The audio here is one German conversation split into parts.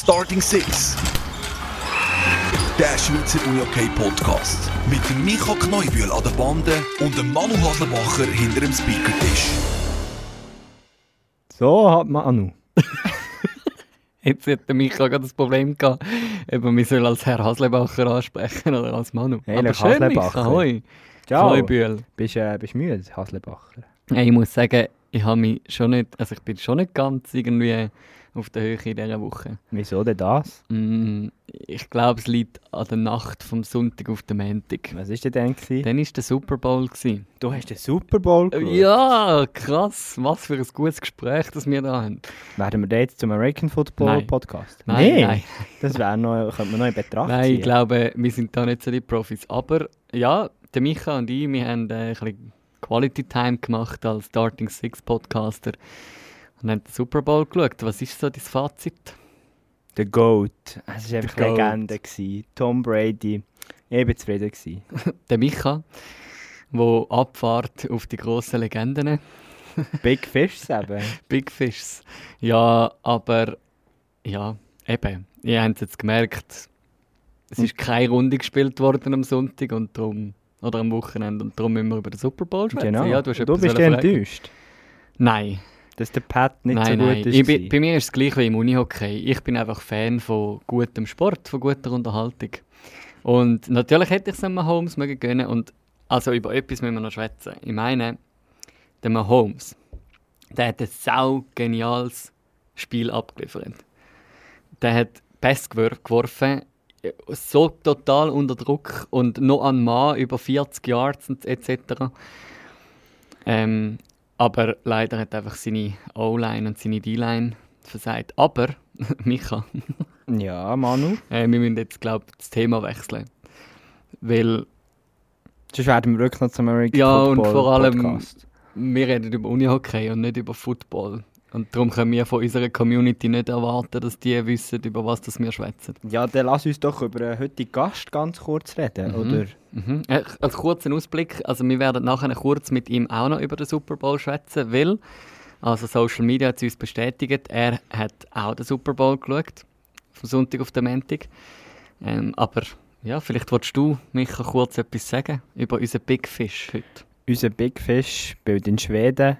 Starting Six. Der Schweizer Unihockey Podcast. Mit dem Micha Kneubühl an der Bande und dem Manu Haslebacher hinter dem Speakertisch. So hat man Anu. Jetzt hat der Micha gerade das Problem gehabt, ob man mich als Herr Haslebacher ansprechen oder als Manu. Hey, Aber der schön, Haslebacher. Micha, hoi. Ciao. Kneubühl. Bist du äh, bist müde, Haslebacher? Hey, ich muss sagen, ich habe mich schon nicht, also ich bin schon nicht ganz irgendwie auf der Höhe in dieser Woche. Wieso denn das? Mm, ich glaube, es liegt an der Nacht vom Sonntag auf den Montag. Was ist denn denn? gewesen? Dann war der Super Bowl. Gewesen. Du hast den Super Bowl geschaut. Ja, krass. Was für ein gutes Gespräch, das wir da haben. Werden wir da jetzt zum American Football Nein. Podcast? Nein, Nee, nein. Das wäre noch, könnte man noch in Betracht Nein, ziehen. ich glaube, wir sind da nicht so die Profis. Aber ja, der Micha und ich, wir haben äh, ein bisschen Quality Time gemacht als Starting Six Podcaster und haben den Super Bowl geschaut. Was ist so dein Fazit? Der Goat. Es war einfach Goat. Legende. Gewesen. Tom Brady. Ich war zufrieden. Gewesen. Der Micha, der abfahrt auf die grossen Legenden, Big Fish eben. Big Fishs. Ja, aber ja, eben. Ihr habt es jetzt gemerkt, es ist keine Runde gespielt worden am Sonntag und darum, oder am Wochenende und darum wir über den Super Bowl sprechen. Genau. Ja, du du bist enttäuscht, Nein, dass der Pat nicht nein, so gut nein. ist. Ich bei mir ist es gleich wie im Unihockey. Ich bin einfach Fan von gutem Sport, von guter Unterhaltung. Und natürlich hätte ich es einem Holmes mögen gönnen. Und also über etwas müssen wir noch schwätzen. Ich meine, der Mahomes, der hat ein sau geniales Spiel abgeliefert. Der hat Pass gewor- geworfen, so total unter Druck und noch an Mann über 40 Yards etc. Ähm, aber leider hat einfach seine O-Line und seine D-Line versagt. Aber, Micha, Ja, Manu. äh, wir müssen jetzt, glaube ich, das Thema wechseln. Weil Sonst werden wir wirklich noch zum American Ja, und Football vor allem- Podcast. wir reden über Unihockey und nicht über Football. Und darum können wir von unserer Community nicht erwarten, dass die wissen, über was das wir schwätzen. Ja, dann lass uns doch über den heutigen Gast ganz kurz reden, Mhm. oder? Mhm. Äh, Als kurzen Ausblick, also wir werden nachher kurz mit ihm auch noch über den Super Bowl schwätzen, weil, also Social Media hat es uns bestätigt, er hat auch den Super Bowl geschaut, vom Sonntag auf den Montag. Ähm, aber ja, vielleicht willst du, Micha, kurz etwas sagen über unseren Big Fish heute. Unser Big Fish spielt in Schweden,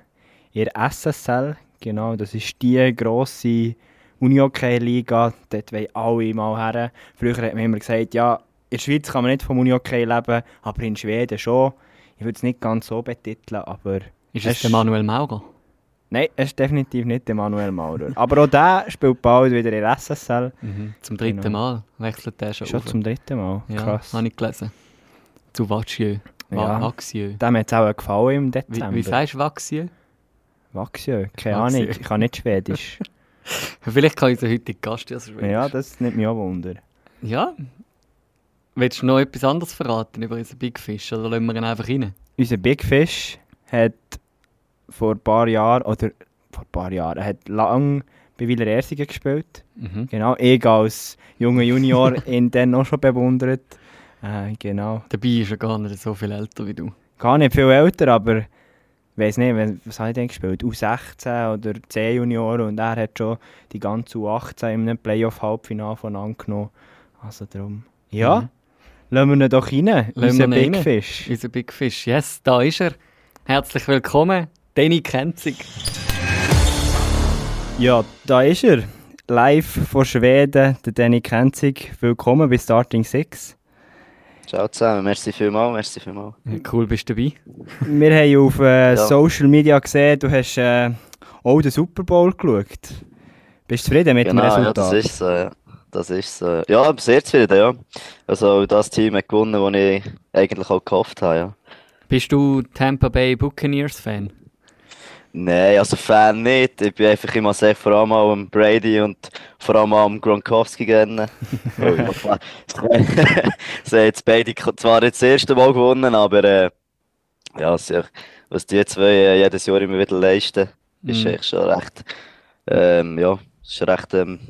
der SSL, genau, das ist die grosse Unihockey-Liga, dort wollen alle mal her. Früher hat man immer gesagt, ja, in der Schweiz kann man nicht vom Unihockey leben, aber in Schweden schon. Ich würde es nicht ganz so betiteln, aber Ist Es- es der Manuel Maurer? nein, es ist definitiv nicht der Manuel Maurer. aber auch der spielt bald wieder in der SSL, Zum dritten Genau. Mal wechselt der schon, schon auf. zum dritten Mal, Ja, krass. habe ich gelesen. Zu Vaxieux. Ja. Va Vaxieux. Dem hat es auch gefallen im Wie, Dezember. wie sagst du Vaxieux? Vaxieux, keine. Ahnung, ich kann nicht Schwedisch. Vielleicht kann unser heutiger Gast ja so ja, das nimmt mich auch Wunder. Ja. Willst du noch etwas anderes verraten über unseren Big Fish oder lassen wir ihn einfach rein? Unser Big Fish hat vor ein paar Jahren, oder vor ein paar Jahren, er hat lang bei Wieler Ersingen gespielt. Mhm. Genau, ich als junger Junior ihn dann auch schon bewundert. Äh, genau. Dabei ist er gar nicht so viel älter wie du. Gar nicht viel älter, aber weiß nicht, was habe ich denn gespielt? U16 oder C-Junior und er hat schon die ganze U18 in einem Playoff-Halbfinale voneinander genommen. Also darum. Ja, Mhm. lassen wir ihn doch rein, Lassen unser Big rein. Fish. Unser Big Fish. Yes, da ist er. Herzlich willkommen, Danny Kenzig. Ja, da ist er. Live von Schweden, der Danny Kenzig. Willkommen bei Starting Six. Ciao zusammen, merci vielmals, merci vielmals. Cool, bist du dabei. Wir haben auf äh, Ja. Social Media gesehen, du hast äh, auch den Super Bowl geschaut. Bist du zufrieden mit dem Genau, ja, Resultat? das ist so, ja. Das ist so. Ja, ich bin sehr zufrieden, ja. Also das Team hat gewonnen, das ich eigentlich auch gehofft habe, ja. Bist du Tampa Bay Buccaneers Fan? Nein, also Fan nicht. Ich bin einfach immer sehr vor allem auch am Brady und vor allem auch am Gronkowski gerne. Sie haben jetzt beide zwar jetzt das erste Mal gewonnen, aber äh, ja, was die zwei äh, jedes Jahr immer wieder leisten, ist Mhm. echt schon recht, ähm, ja, ist recht, ähm,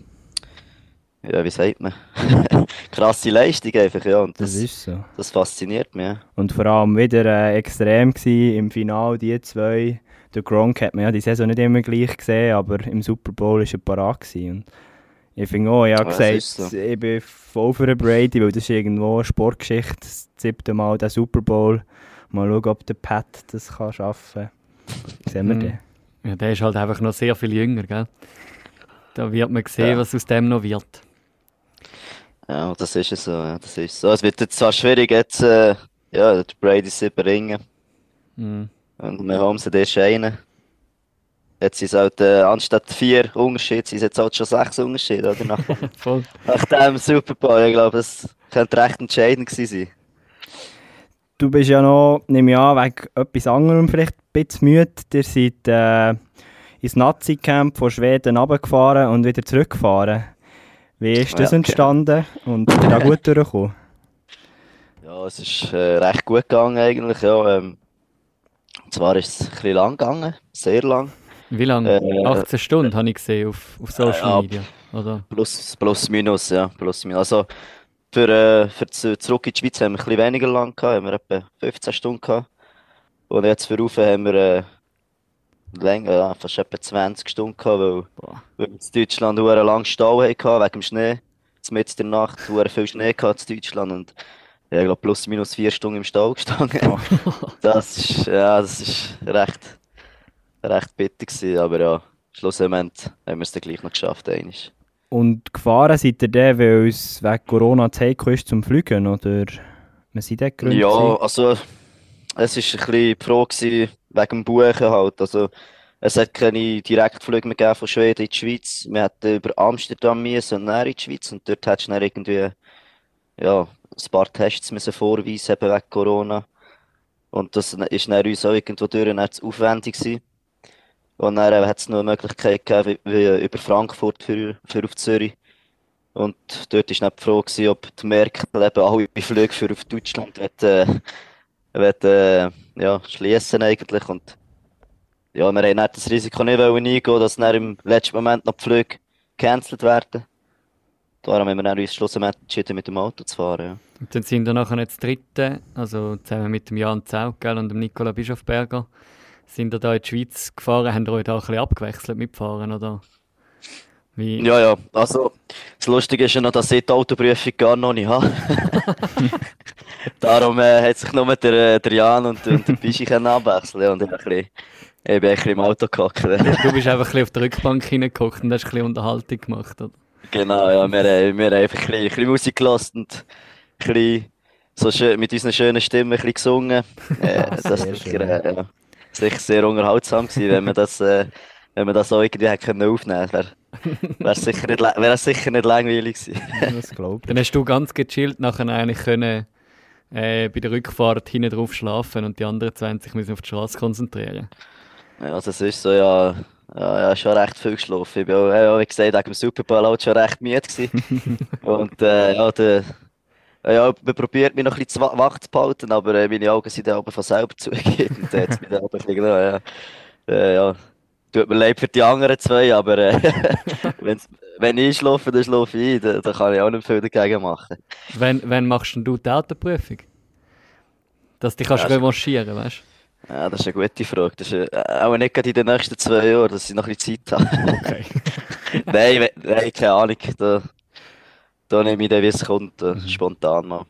ja, wie sagt man, krasse Leistung einfach, ja, und Das das, ist so. das fasziniert mich, ja. Und vor allem wieder äh, extrem gewesen, im Finale, die zwei. Der Gronk hat man ja die Saison nicht immer gleich gesehen, aber im Super Bowl war er parat. Gewesen. Und Ich finde auch, ich habe Ja, gesagt, so. ich bin voll für den Brady, weil das ist irgendwo eine Sportgeschichte, das siebte Mal der Super Bowl. Mal schauen, ob der Pat das kann schaffen kann. Sehen wir Mhm. dann. Ja, der ist halt einfach noch sehr viel jünger, gell? Da wird man sehen, Ja. was aus dem noch wird. Ja, das ist es so, ja, das ist so. Es wird jetzt zwar schwierig, jetzt, äh, ja, der Brady zu überringen. Mhm. Und wir haben sie erst einen. Jetzt sind es halt, äh, anstatt vier Unterschiede, sind es jetzt halt schon sechs Unterschiede, oder? Nach, Voll. nach dem Super Bowl. Ich glaube, das könnte recht entscheidend gewesen sein. Du bist ja noch, nehme ich an, wegen etwas anderem vielleicht ein bisschen müde. Ihr seid äh, ins Nazi-Camp von Schweden runtergefahren und wieder zurückgefahren. Wie ist das Ja, okay. entstanden und bist du da gut durchgekommen? Ja, es ist äh, recht gut gegangen eigentlich, ja. Ähm, zwar ist es ein bisschen lang gegangen, sehr lang. Wie lange? Äh, 18 Stunden habe ich gesehen auf, auf Social ja. Media. Oder? Plus, plus minus, ja, plus minus. Also, für, äh, für zu, zurück in die Schweiz haben wir ein bisschen weniger lang gehabt, haben wir etwa 15 Stunden gehabt. Und jetzt für rauf haben wir äh, länger, ja, fast etwa 20 Stunden gehabt, weil, Boah. weil wir in Deutschland einen langen Stau hatten, wegen dem Schnee. Jetzt in der Nacht sehr viel Schnee gehabt in Deutschland und ja, ich glaube plus minus vier Stunden im Stau gestanden. Das ist, ja, das ist recht, recht bitter gewesen, aber ja, schlussendlich haben wir es dann gleich noch geschafft, einmal. Und gefahren seid ihr dann, weil es wegen Corona heikel ist zum Fliegen, oder? Wir sind dort Gründe Ja, gewesen? also es ist ein bisschen gewesen, wegen dem Buchen halt. Also es hat keine Direktflüge mehr gegeben von Schweden in die Schweiz. Wir hätten über Amsterdam müssen und dann in die Schweiz und dort hättest du dann irgendwie ja, ein paar Tests müssen vorweisen eben wegen Corona. Und das ist dann uns auch irgendwo durch dann zu aufwendig gewesen. Und dann hat es noch eine Möglichkeit gegeben, wie, wie über Frankfurt für, für auf Zürich. Und dort war dann die Frage, gewesen, ob die Merkel eben alle Flüge für auf Deutschland will, äh, will, äh, ja, schließen eigentlich. Und ja, wir haben das Risiko nicht eingehen, dass dann im letzten Moment noch die Flüge gecancelt werden. Darum haben wir dann uns schlussendlich entschieden, mit dem Auto zu fahren. Ja. Und dann sind wir nachher jetzt Dritte, also zusammen mit dem Jan Zaugel und dem Nicola Bischofberger, sind wir da in die Schweiz gefahren, haben ihr euch da ein bisschen abgewechselt mitfahren, oder? Wie? Ja, ja. Also, das Lustige ist ja noch, dass ich die Autoprüfung gar noch nicht habe. Darum äh, hat sich nur der, äh, der Jan und, und der Bischi abwechseln und ich, bin ein bisschen, ich bin ein bisschen im Auto gehockt. Du bist einfach ein bisschen auf der Rückbank hineingeguckt und hast ein bisschen Unterhaltung gemacht, oder? Genau, ja, wir, äh, wir haben einfach ein bisschen, ein bisschen Musik gelassen und ein bisschen so schön, mit unseren schönen Stimmen ein bisschen gesungen. Äh, das ist schön. sicher, äh, ja, sicher sehr unterhaltsam gewesen, wenn wir das, äh, wenn wir das auch irgendwie hätte können aufnehmen können. Wäre wär sicher, nicht wär sicher nicht langweilig gewesen. Das glaube ich. Dann hast du ganz gechillt nachher eigentlich können, äh, bei der Rückfahrt hinten drauf schlafen und die anderen 20 müssen auf die Straße konzentrieren. Ja, also es ist so, ja, ja, ja, schon recht viel geschlafen. Ich bin auch, ja, wie gesagt, wegen dem Super Bowl auch schon recht müde gewesen. Und äh, ja, der, ja, man probiert mich noch ein bisschen wach zu behalten, aber äh, meine Augen sind dann aber von selber zugegeben. Und es mich dann aber ein bisschen ja. Äh, ja. Tut mir leid für die anderen zwei, aber äh, wenn ich schlafe, dann schlafe ich ein. Da, kann ich auch nicht viel dagegen machen. Wann, wann machst denn du die Autoprüfung? Dass du dich kannst Ja, revanchieren, weißt Ja, das ist eine gute Frage. Das ist äh, auch nicht gerade in den nächsten zwei Jahren, dass ich noch ein bisschen Zeit habe. Okay. Nein, nein, keine Ahnung. Da, da nehme ich dann, wie es kommt, äh, spontan mal.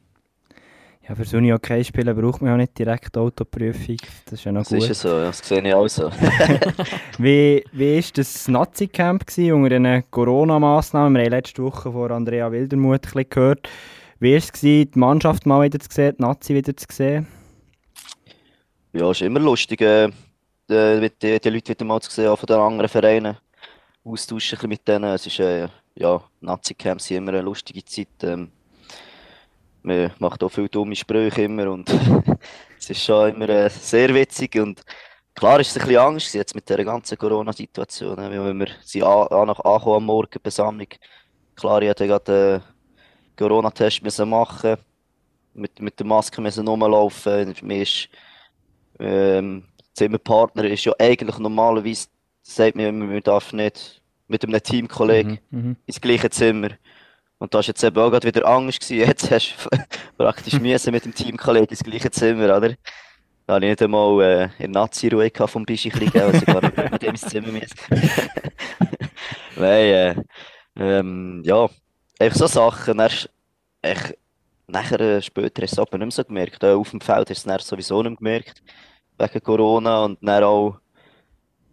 Ja, für so Uni spielen braucht man ja nicht direkt Autoprüfung. Das ist ja noch Das ist ja gut. so, das sehe ich auch so. Wie war das Nazi-Camp unter den Corona-Massnahmen? Wir haben letzte Woche von Andrea Wildermuth gehört. Wie war es, die Mannschaft mal wieder zu sehen, die Nazi wieder zu sehen? Ja, ist immer lustig, äh, äh, mit die, die Leute wieder mal zu sehen, von den anderen Vereinen. Austauschen mit denen. Es ist, äh, ja, Nazi-Camps sind immer eine lustige Zeit. Ähm, man macht auch viele dumme Sprüche immer und es ist schon immer äh, sehr witzig und klar ist es ein bisschen Angst jetzt mit der ganzen Corona-Situation, äh, weil wir sind an, an, angekommen am Morgen, Besammlung. Klar, ich hatte gerade einen Corona-Test müssen machen, mit, mit der Maske müssen rumlaufen, mir ist ähm, Zimmerpartner ist ja eigentlich normalerweise, sagt man immer, man darf nicht mit einem Teamkollegen Mhm. ins gleiche Zimmer. Und da war jetzt eben auch gerade wieder Angst gewesen. Jetzt hast du praktisch müssen mit dem Teamkollegen ins gleiche Zimmer, oder? Da hatte ich nicht einmal äh, in Nazi-Ruhe vom Bischi kriegen, also gar nicht mit dem ins Zimmer müssen. Nein, äh, Ähm, ja, einfach so Sachen. Dann, echt, nachher, äh, später hast du es aber nicht mehr so gemerkt. Auch auf dem Feld hast du es sowieso nicht mehr gemerkt, wegen Corona. Und dann auch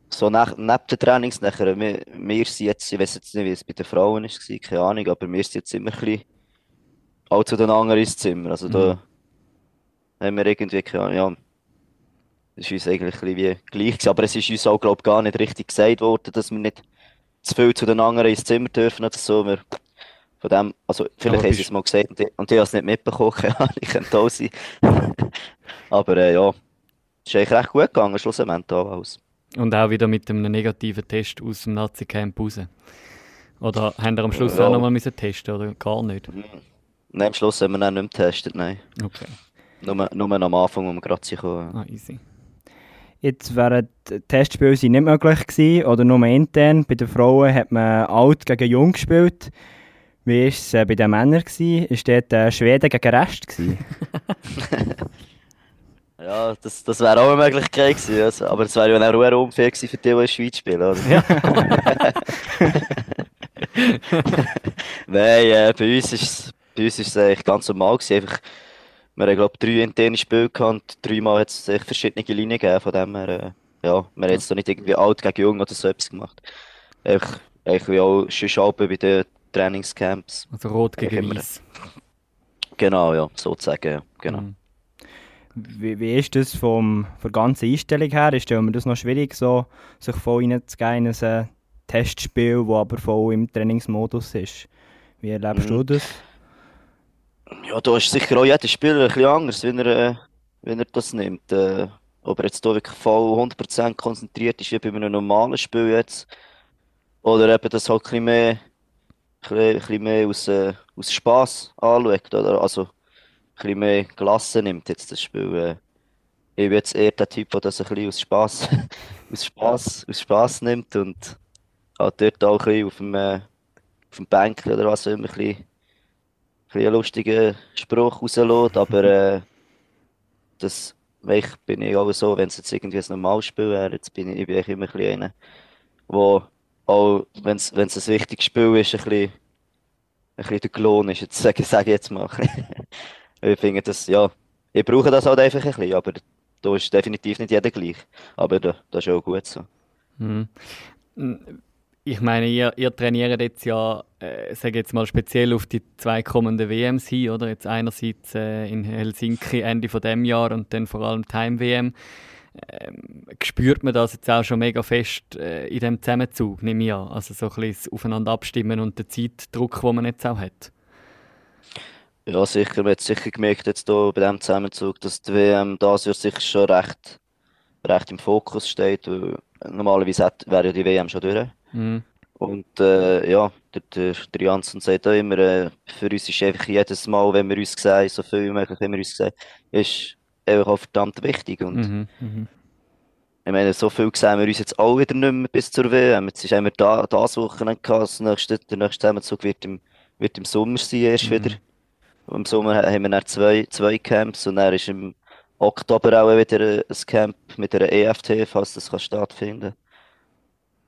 so nach, neben den Trainings, nachher, wir, wir sind jetzt, ich weiß jetzt nicht, wie es bei den Frauen war, keine Ahnung, aber wir sind jetzt immer ein bisschen auch zu den anderen ins Zimmer. Also da haben wir irgendwie, keine Ahnung, ja, das ist uns eigentlich ein bisschen wie gleich gewesen. Aber es ist uns auch, glaube ich, gar nicht richtig gesagt worden, dass wir nicht zu viel zu den anderen ins Zimmer dürfen oder so. Wir, von dem, also vielleicht haben sie bist- es mal gesagt und ich, und ich habe es nicht mitbekommen, ich könnte auch sein. Aber äh, ja, es ist eigentlich recht gut gegangen, schlussendlich auch alles. Und auch wieder mit einem negativen Test aus dem Nazi-Camp raus. Oder haben ihr am Schluss Ja. auch nochmal müssen testen oder gar nicht? Nein, am Schluss haben wir dann nicht mehr getestet, nein. Okay, Nur, nur am Anfang, wo wir gerade sind gekommen. ah, easy. Jetzt wären die Testspiele nicht möglich gewesen, oder nur intern. Bei den Frauen hat man alt gegen jung gespielt. Wie war es äh, bei den Männern? Ist dort äh, Schweden gegen Rest? Ja, das, das wäre auch eine Möglichkeit gewesen. Also, aber es wäre ja dann auch unfair gewesen für die, die in der Schweiz spielen, oder? Nein, äh, bei uns ist es, eigentlich ganz normal gewesen. Einfach, wir haben, glaube ich, drei interne Spiele gehabt und dreimal hat es verschiedene Linien gegeben. Von dem her, äh, ja, wir haben jetzt nicht irgendwie alt gegen jung oder so etwas gemacht. Einfach, eigentlich wie auch schon bei den Trainingscamps. Also rot gegen weiß. Genau, ja, sozusagen, ja, genau. Mhm. Wie, wie ist das vom, von der ganzen Einstellung her? Ist mir das noch schwierig, so, sich voll reinzugehen in ein Testspiel, das aber voll im Trainingsmodus ist? Wie erlebst Mhm. du das? Ja, da ist sicher auch jeder Spieler ein bisschen anders, wenn er, äh, wenn er das nimmt. Äh, ob er jetzt hier wirklich voll 100% konzentriert ist, wie bei einem normalen Spiel jetzt. Oder eben das halt ein bisschen mehr, ein bisschen, mehr aus, äh, aus Spass anschaut. Oder? Also ein bisschen mehr gelassen nimmt jetzt das Spiel. Äh. Ich bin jetzt eher der Typ, der das ein bisschen aus Spass, aus Spass, aus Spass nimmt und halt dort auch ein bisschen auf dem, äh, auf dem Bänkchen oder was immer ein bisschen ein bisschen einen lustigen Spruch rauslässt, aber äh, das ich, bin ich auch so, wenn es jetzt irgendwie ein normales Spiel wäre, jetzt bin ich, ich bin eigentlich immer ein bisschen einer, wo auch, wenn es ein wichtiges Spiel ist, ein bisschen, ein bisschen der Klon ist, jetzt sage, sage ich jetzt mal. ich finde das, ja, ich brauche das halt einfach ein bisschen, aber da ist definitiv nicht jeder gleich. Aber da, das ist auch gut so. Mhm. Ich meine, ihr, ihr trainiert jetzt ja, äh, sage jetzt mal speziell auf die zwei kommenden WMs hin, oder? Jetzt einerseits äh, in Helsinki Ende von dem Jahr und dann vor allem Time WM. Ähm, spürt man das jetzt auch schon mega fest äh, in dem Zusammenzug, nehme ich an? Also so ein bisschen das Aufeinander abstimmen und den Zeitdruck, den man jetzt auch hat. Ja, sicher. Man hat sicher gemerkt jetzt hier bei diesem Zusammenzug, dass die WM das Jahr sicher schon recht, recht im Fokus steht. Normalerweise hat, wäre ja die WM schon durch. Mhm. Und äh, ja, der, der, der Janssen sagt auch immer, äh, für uns ist einfach jedes Mal, wenn wir uns sehen, so viel wie möglich, wenn wir uns sehen, ist einfach verdammt wichtig. Und Mhm. Mhm. ich meine, so viel sehen wir uns jetzt auch wieder nicht mehr bis zur WM. Jetzt ist einmal da, das Wochenende gehabt, das nächste, der nächste Zusammenzug wird im, wird im Sommer sein, erst wieder. Und Im Sommer ha- haben wir dann zwei, zwei Camps und dann ist im Oktober auch wieder ein Camp mit einer EFT, falls das kann stattfinden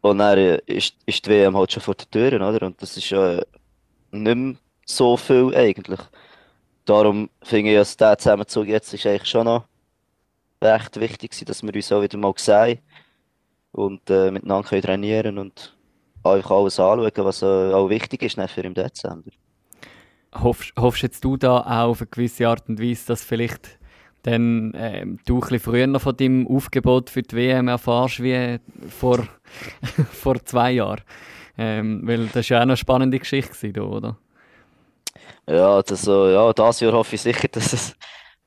Und dann äh, ist, ist die WM halt schon vor den Türen, oder? Und das ist ja äh, nicht mehr so viel eigentlich. Darum finde ich, dass der Zusammenzug jetzt ist eigentlich schon noch recht wichtig gewesen, dass wir uns auch wieder mal sehen und äh, miteinander können trainieren und einfach alles anschauen, was äh, auch wichtig ist für im Dezember. Hoffst, hoffst jetzt du da auch auf eine gewisse Art und Weise, dass vielleicht dann ähm, du ein bisschen früher noch von deinem Aufgebot für die WM erfährst wie vor, vor zwei Jahren? Ähm, weil das war ja auch eine spannende Geschichte, da, oder? Ja, das, so, ja, das Jahr hoffe ich sicher, dass es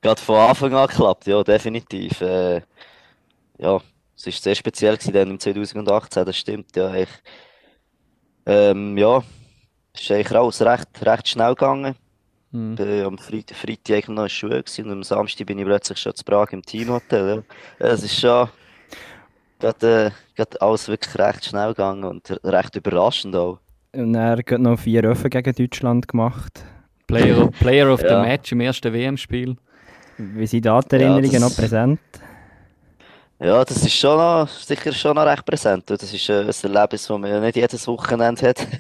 gerade von Anfang an klappt. Ja, definitiv. Äh, ja, es war sehr speziell gewesen, dann im 2018, das stimmt. Ja, ich, ähm, ja, es ist eigentlich alles recht, recht schnell gegangen. Mhm. bin am Freitag, Freitag noch in der Schule und am Samstag bin ich plötzlich schon zu Prag im Teamhotel. Ja. Es ist schon gerade, äh, gerade alles wirklich recht schnell gegangen und recht überraschend auch. Und er hat noch vier Öffnen gegen Deutschland gemacht. Player, of, Player of the Ja. Match im ersten WM-Spiel. Wie sind da die Erinnerungen das- noch präsent? Ja, das ist schon noch, sicher schon noch recht präsent. Das ist äh, ein Erlebnis, das man ja nicht jedes Wochenende hat.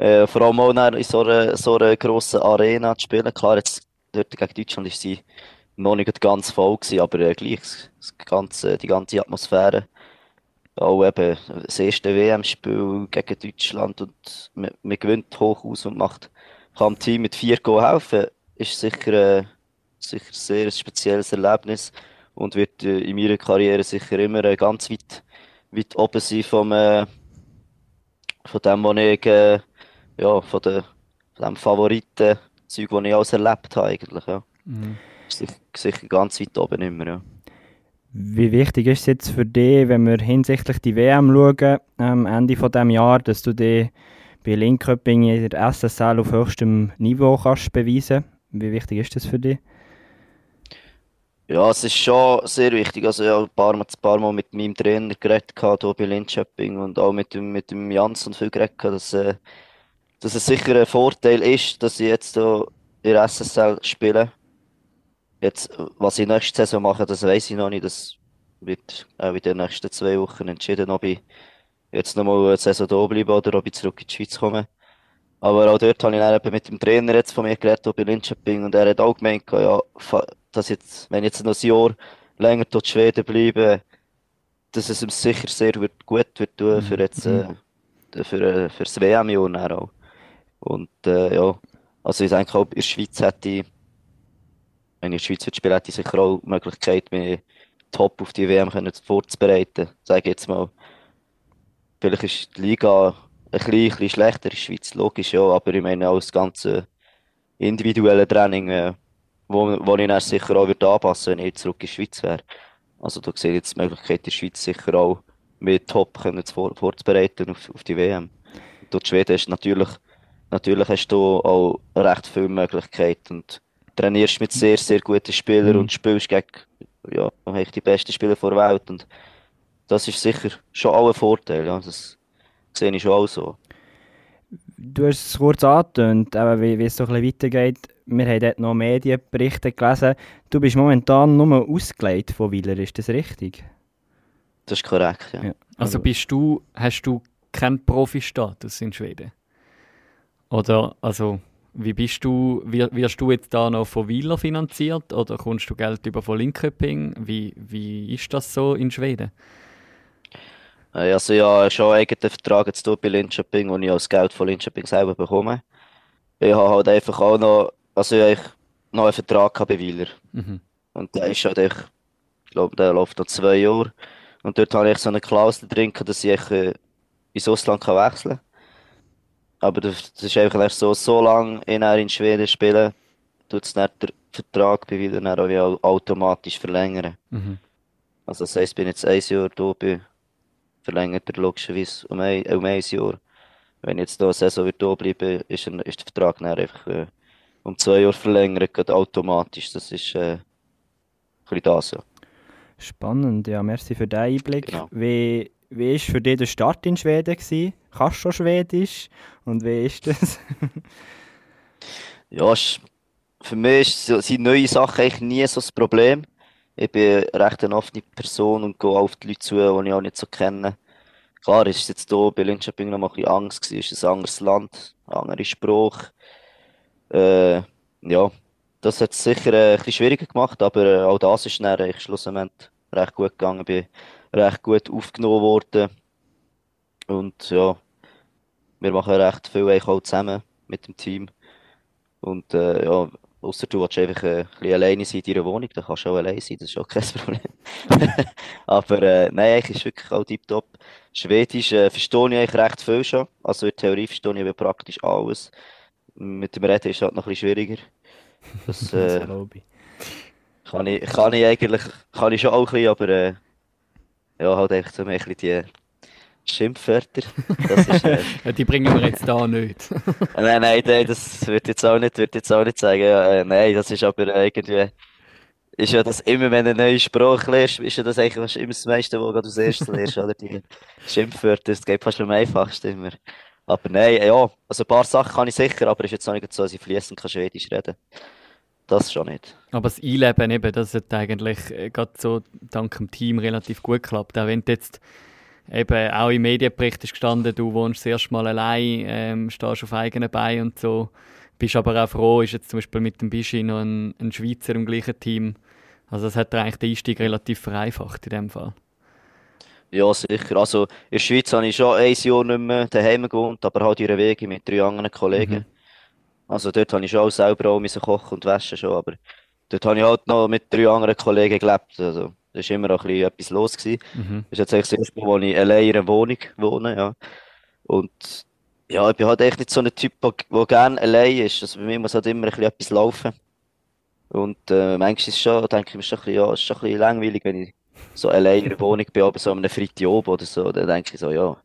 Äh, vor allem auch in so einer, so einer grossen Arena zu spielen. Klar, jetzt dort gegen Deutschland ist sie noch nicht ganz voll gewesen, aber äh, gleich das ganze, die ganze Atmosphäre. Auch eben das erste WM-Spiel gegen Deutschland und man, man gewinnt hoch aus und macht, kann dem Team mit vier Goal helfen, ist sicher, äh, sicher ein sehr spezielles Erlebnis und wird äh, in meiner Karriere sicher immer äh, ganz weit, weit oben sein vom, äh, von dem, was ich, äh, ja, von, der, von dem Favoriten, Zeug, das ich alles erlebt habe eigentlich, ja. Mhm. Sicher, sicher ganz weit oben immer, ja. Wie wichtig ist es jetzt für dich, wenn wir hinsichtlich die WM schauen, am Ende von dem Jahr, dass du dich bei Linköping in der SSL auf höchstem Niveau kannst beweisen? Wie wichtig ist das für dich? Ja, es ist schon sehr wichtig. Also, ich habe ein paar ein paar Mal mit meinem Trainer geredet, hier bei Linköping und auch mit dem, mit dem Jansson viel geredet, dass, äh, dass es sicher ein Vorteil ist, dass ich jetzt hier in der SSL spiele. Jetzt, was ich nächste Saison mache, das weiß ich noch nicht. Das wird auch in den nächsten zwei Wochen entschieden, ob ich jetzt nochmal eine Saison hier bleibe oder ob ich zurück in die Schweiz komme. Aber auch dort habe ich dann eben mit dem Trainer jetzt von mir geredet, hier bei Linköping, und er hat auch gemeint, ja, dass jetzt, wenn ich jetzt noch ein Jahr länger dort in Schweden bleibe, dass es ihm sicher sehr wird, gut wird tun für jetzt, äh, für, äh, für das WM-Jahr auch. Und äh, ja, also ich denke auch, in der Schweiz hätte ich, wenn ich in der Schweiz würde spielen, hätte ich sicher auch die Möglichkeit, mich top auf die WM können vorzubereiten. Sage ich jetzt mal, vielleicht ist die Liga ein bisschen, schlechter in der Schweiz, logisch ja, aber ich meine auch das ganze individuelle Training, äh, wo, wo ich dann sicher auch würde anpassen, wenn ich zurück in die Schweiz wäre. Also da sehe ich jetzt die Möglichkeit in der Schweiz sicher auch, mich top können vor, vorzubereiten auf, auf die WM. Und dort Schweden ist natürlich, natürlich hast du auch recht viele Möglichkeiten und trainierst mit sehr, sehr guten Spielern Mhm. und spielst gegen ja, eigentlich die besten Spieler der Welt und das ist sicher schon auch ein Vorteil, ja, das sehe ich schon auch so. Du hast es kurz angetönt, wie, wie es so ein bisschen weitergeht. Wir haben dort noch Medienberichte gelesen. Du bist momentan nur ausgeleitet von Wieler, ist das richtig? Das ist korrekt, ja. Ja. Also bist du, hast du keinen Profi-Status in Schweden? Oder, also, wie bist du, wir- wirst du jetzt da noch von Wieler finanziert oder kommst du Geld über von Linköping? Wie, wie ist das so in Schweden? Äh, Also ich habe schon einen eigenen Vertrag jetzt bei Linköping, den ich als Geld von Linköping selber bekomme. Ich habe halt einfach auch noch, also ich noch einen Vertrag bei Wieler. Mhm. Und der ist halt ich glaube, der läuft noch zwei Jahre. Und dort habe ich so eine Klausel drin, dass ich äh, ins Ausland kann wechseln kann. Aber das, ist einfach so, so lange ich in Schweden spiele, tut es nicht der Vertrag bei Wieler dann auch wieder automatisch verlängern. Mhm. Also das heisst, ich bin jetzt ein Jahr da, bin, verlängert er logischerweise um ein, um ein Jahr. Wenn ich jetzt da eine Saison wird da bleiben, ist, er- ist der Vertrag dann einfach äh, um zwei Jahre verlängert, geht automatisch. Das ist äh, ein bisschen das, ja. Spannend, ja, merci für den Einblick. Genau. Wie, wie war für dich der Start in Schweden? Gewesen? Kannst du schon Schwedisch? Und wie ist das? Ja, für mich sind neue Sachen eigentlich nie so das Problem. Ich bin recht eine offene Person und gehe auf die Leute zu, die ich auch nicht so kenne. Klar, ist es jetzt hier bei Linköping noch ein bisschen Angst gewesen, es ist ein anderes Land, ein anderer Spruch. Äh, ja, das hat es sicher äh, ein bisschen schwieriger gemacht, aber äh, auch das ist dann schlussendlich recht gut gegangen. Ich recht gut aufgenommen worden. Und ja, wir machen recht viel eigentlich auch zusammen mit dem Team. Und äh, ja, außer du willst einfach äh, ein bisschen alleine sein in deiner Wohnung, dann kannst du auch alleine sein, das ist auch kein Problem. Aber äh, nein, eigentlich ist wirklich auch tiptop. Schwedisch äh, verstehe ich eigentlich recht viel schon. Also in der Theorie verstehe ich aber praktisch alles. Mit dem Reden ist es halt noch ein bisschen schwieriger. Das Das äh, glaube ich. kann ich, kann ich eigentlich, kann ich schon auch ein bisschen, aber äh, ja, halt einfach so ein bisschen die Schimpfwörter. Das ist, äh, die bringen wir jetzt da nicht. Nein, nein, nein, das würde jetzt auch nicht, würde jetzt auch nicht sagen. Ja, äh, nein, das ist aber irgendwie, ist ja das immer, wenn du eine neue Sprache lernst, ist ja das eigentlich immer das meiste, was du als erstes lernst, oder? Die Schimpfwörter, das geht fast am einfachsten immer. Aber nein, ja, also ein paar Sachen kann ich sicher, aber ist jetzt noch nicht so, dass ich fließend kann Schwedisch reden. Das schon nicht. Aber das Einleben eben, das hat eigentlich äh, gerade so dank dem Team relativ gut geklappt. Auch wenn du jetzt eben auch im Medienbericht ist gestanden, du wohnst das erste Mal allein, ähm, stehst auf eigenen Beinen und so. Bist aber auch froh, ist jetzt zum Beispiel mit dem Bischi noch ein, ein Schweizer im gleichen Team. Also das hat eigentlich den Einstieg relativ vereinfacht in dem Fall. Ja, sicher. Also in der Schweiz habe ich schon ein Jahr nicht mehr daheim gewohnt, aber halt ihre Wege mit drei anderen Kollegen. Mhm. Also dort habe ich schon auch selber auch kochen und waschen schon, aber dort habe ich halt noch mit drei anderen Kollegen gelebt. Also da war immer auch ein bisschen etwas los. Gewesen. Mhm. Das ist jetzt eigentlich das erste Mal, wo ich allein in einer Wohnung wohne, ja. Und ja, ich bin halt echt nicht so ein Typ, der, gerne allein ist. Also bei mir muss halt immer ein bisschen etwas laufen. Und äh, manchmal ist es schon, denke ich mir schon ein bisschen, ja, es ist schon ein bisschen langweilig, wenn ich so allein in der Wohnung bin, aber so an einem Freitag oben oder so, dann denke ich so, ja,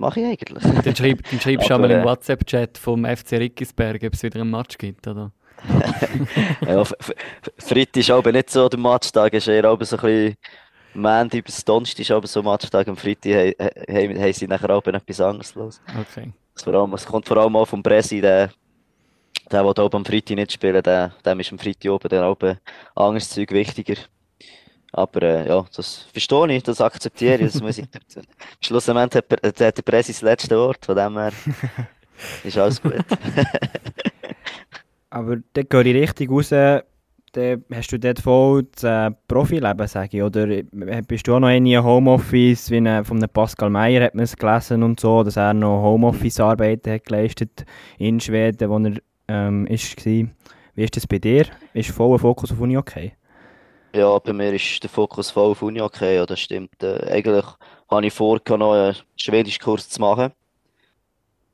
mache ich eigentlich? Dann, schreib, dann schreibst du Aber, einmal im äh, WhatsApp-Chat vom FC Rickisberg, ob es wieder einen Match gibt, oder? Ja, F- F- Freitag ist aber nicht so der Matchtag, ist eher aber so ein bisschen Montag bis Donnerstag ist aber so Matchtag, am Freitag haben sie nachher auch etwas anderes los. Okay. Es, vor allem, es kommt vor allem auch vom Bresi, der, der, der oben am Freitag nicht spielt, der, dem ist am Freitag oben dann ein anderes Zeug wichtiger. Aber äh, ja, das verstehe ich, das akzeptiere ich, das muss ich. Schlussendlich hat, der- hat der Bresi das letzte Wort, von dem her ist alles gut. Aber dann gehe ich richtig raus, dann hast du dort voll das äh, Profileben, sage ich, oder bist du auch noch in einem Homeoffice, wie eine, von einem Pascal Meyer hat man es gelesen und so, dass er noch Homeoffice-Arbeiten hat geleistet in Schweden, wo er ähm, ist, war. Wie ist das bei dir? Ist voller Fokus auf Uni okay? Ja, bei mir ist der Fokus voll auf Uni okay, ja, das stimmt. Äh, eigentlich habe ich vor, einen Schwedischkurs zu machen.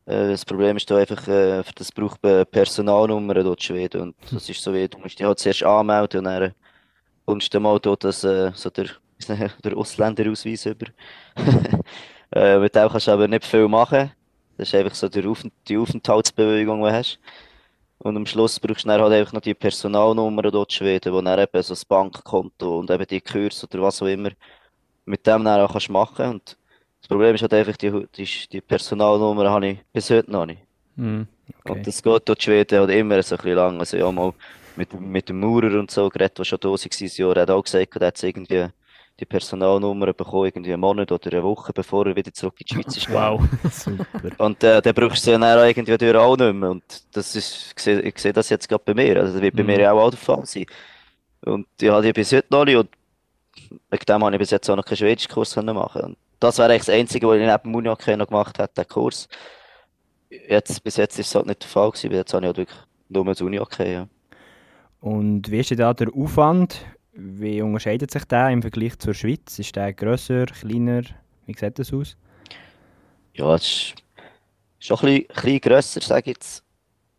Äh, das Problem ist da einfach, äh, für das braucht man Personalnummern dort in Schweden. Und das ist so wie, du musst dich halt zuerst anmelden und dann kommst du mal dort das, äh, so der, der Ausländerausweis über. äh, mit dem kannst du aber nicht viel machen. Das ist einfach so Auf die Aufenthaltsbewilligung, die du hast. Und am Schluss brauchst du dann halt einfach noch die Personalnummer dort in Schweden, wo dann eben so das Bankkonto und eben die Kurs oder was auch immer mit dem dann auch kannst machen. Und das Problem ist halt einfach, die, die, die Personalnummer habe ich bis heute noch nicht. Mhm. okay. Und das geht dort in Schweden halt immer so ein bisschen lang. Also ja, mal mit, mit dem Maurer und so geredet, der schon da war dieses Jahr, hat auch gesagt, er hat irgendwie die Personalnummer bekommen, irgendwie einen Monat oder eine Woche, bevor er wieder zurück in die Schweiz ist. Wow. Super. Und äh, dann brauchst du ja dann auch irgendwie durch auch nicht mehr. Und das ist, ich sehe, ich sehe das jetzt gerade bei mir. Also das wird bei Mhm. mir ja auch der Fall sein. Und ich habe die bis heute noch nicht. Und wegen dem habe ich bis jetzt auch noch keinen Schwedischkurs können machen. Und das wäre eigentlich das Einzige, was ich neben dem Uni-Hockey noch gemacht habe, der Kurs. Jetzt, bis jetzt ist es halt nicht der Fall gewesen. weil Jetzt habe ich halt wirklich nur das Uni-Hockey, ja. Und wie ist denn da der Aufwand? Wie unterscheidet sich der im Vergleich zur Schweiz? Ist der grösser, kleiner? Wie sieht das aus? Ja, es ist schon ein bisschen, bisschen grösser, sage ich jetzt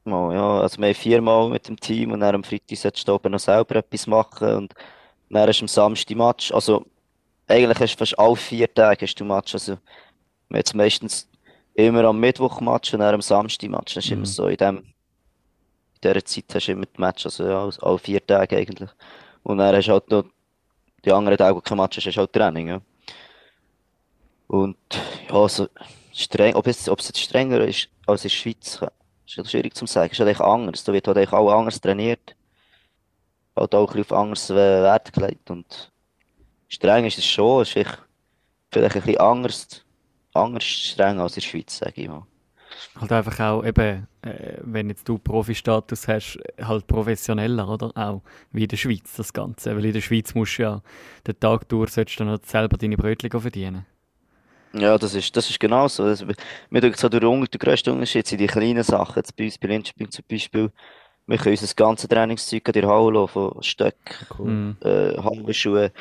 mal. Ja, also wir haben viermal mit dem Team und dann am Freitag solltest du oben noch selber etwas machen und dann du am Samstag Match. Also eigentlich hast du fast alle vier Tage hast du Match. Also wir haben jetzt meistens immer am Mittwoch Match und dann am Samstag Match. Das ist immer Mhm. so in dem, in dieser Zeit hast du immer die Match, also ja, alle vier Tage eigentlich. Und dann hast du halt noch die anderen Tage, wo kein Match hast, hast du halt Training, ja. Und ja, so streng, ob es, ob es jetzt strenger ist als in der Schweiz, ist schwierig zu sagen. Ist halt anders. Da wird halt auch anders trainiert. Halt auch ein bisschen auf anderes äh, Wert gelegt. Und streng ist es schon. Es ist vielleicht ein bisschen anders, anders streng als in der Schweiz, sage ich mal. Halt einfach auch eben, äh, wenn jetzt du Profi-Status hast, halt professioneller, oder? Auch wie in der Schweiz das Ganze. Weil in der Schweiz musst du ja den Tag durch sollst du dann halt selber deine Brötchen verdienen. Ja, das ist, das ist genau so. Das, mir denkt so, der, der grösste Unterschied sind die kleinen Sachen. Jetzt bei uns bei Linköping zum Beispiel, wir können unser ganzes Trainingszeug an der Halle von Stöcken, Cool. Äh, Hallenschuhe.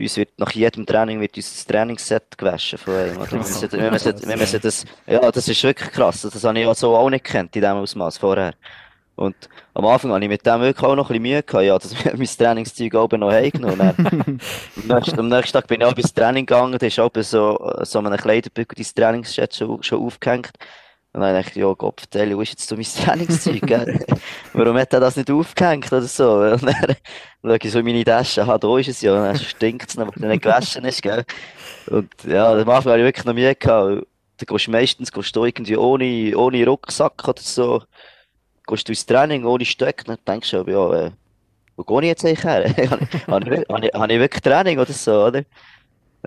Uns wird nach jedem Training wird uns das Trainingsset gewaschen von einem. Oder? Wir müssen, wir müssen, wir müssen das, ja, das ist wirklich krass. Das habe ich ja so auch nicht gekannt in diesem Ausmaß vorher. Und am Anfang hatte ich mit dem wirklich auch noch ein bisschen Mühe gehabt, ja, dass ich mein Trainingszeug oben noch heimgenommen Dann, am, nächsten, Tag bin ich auch ins Training gegangen, da ist oben so, so einem Kleiderbügel dein Trainingsset schon, schon aufgehängt. Und dann dachte ich, ja Gott, vertell, wo ist jetzt mein Trainingszeug? Warum hat er das nicht aufgehängt oder so? Und dann schaue ich so in meine Tasche, aha, da ist es ja, und dann stinkt es noch, weil er nicht gewaschen ist, gell? Und ja, am Anfang hatte ich wirklich noch Mühe gehabt, da gehst du meistens gehst du irgendwie ohne, ohne Rucksack oder so, gehst du ins Training ohne Stöcke, dann denkst du, ja, äh, wo gehe ich jetzt eigentlich her? habe, ich, habe, ich, habe ich wirklich Training oder so, oder?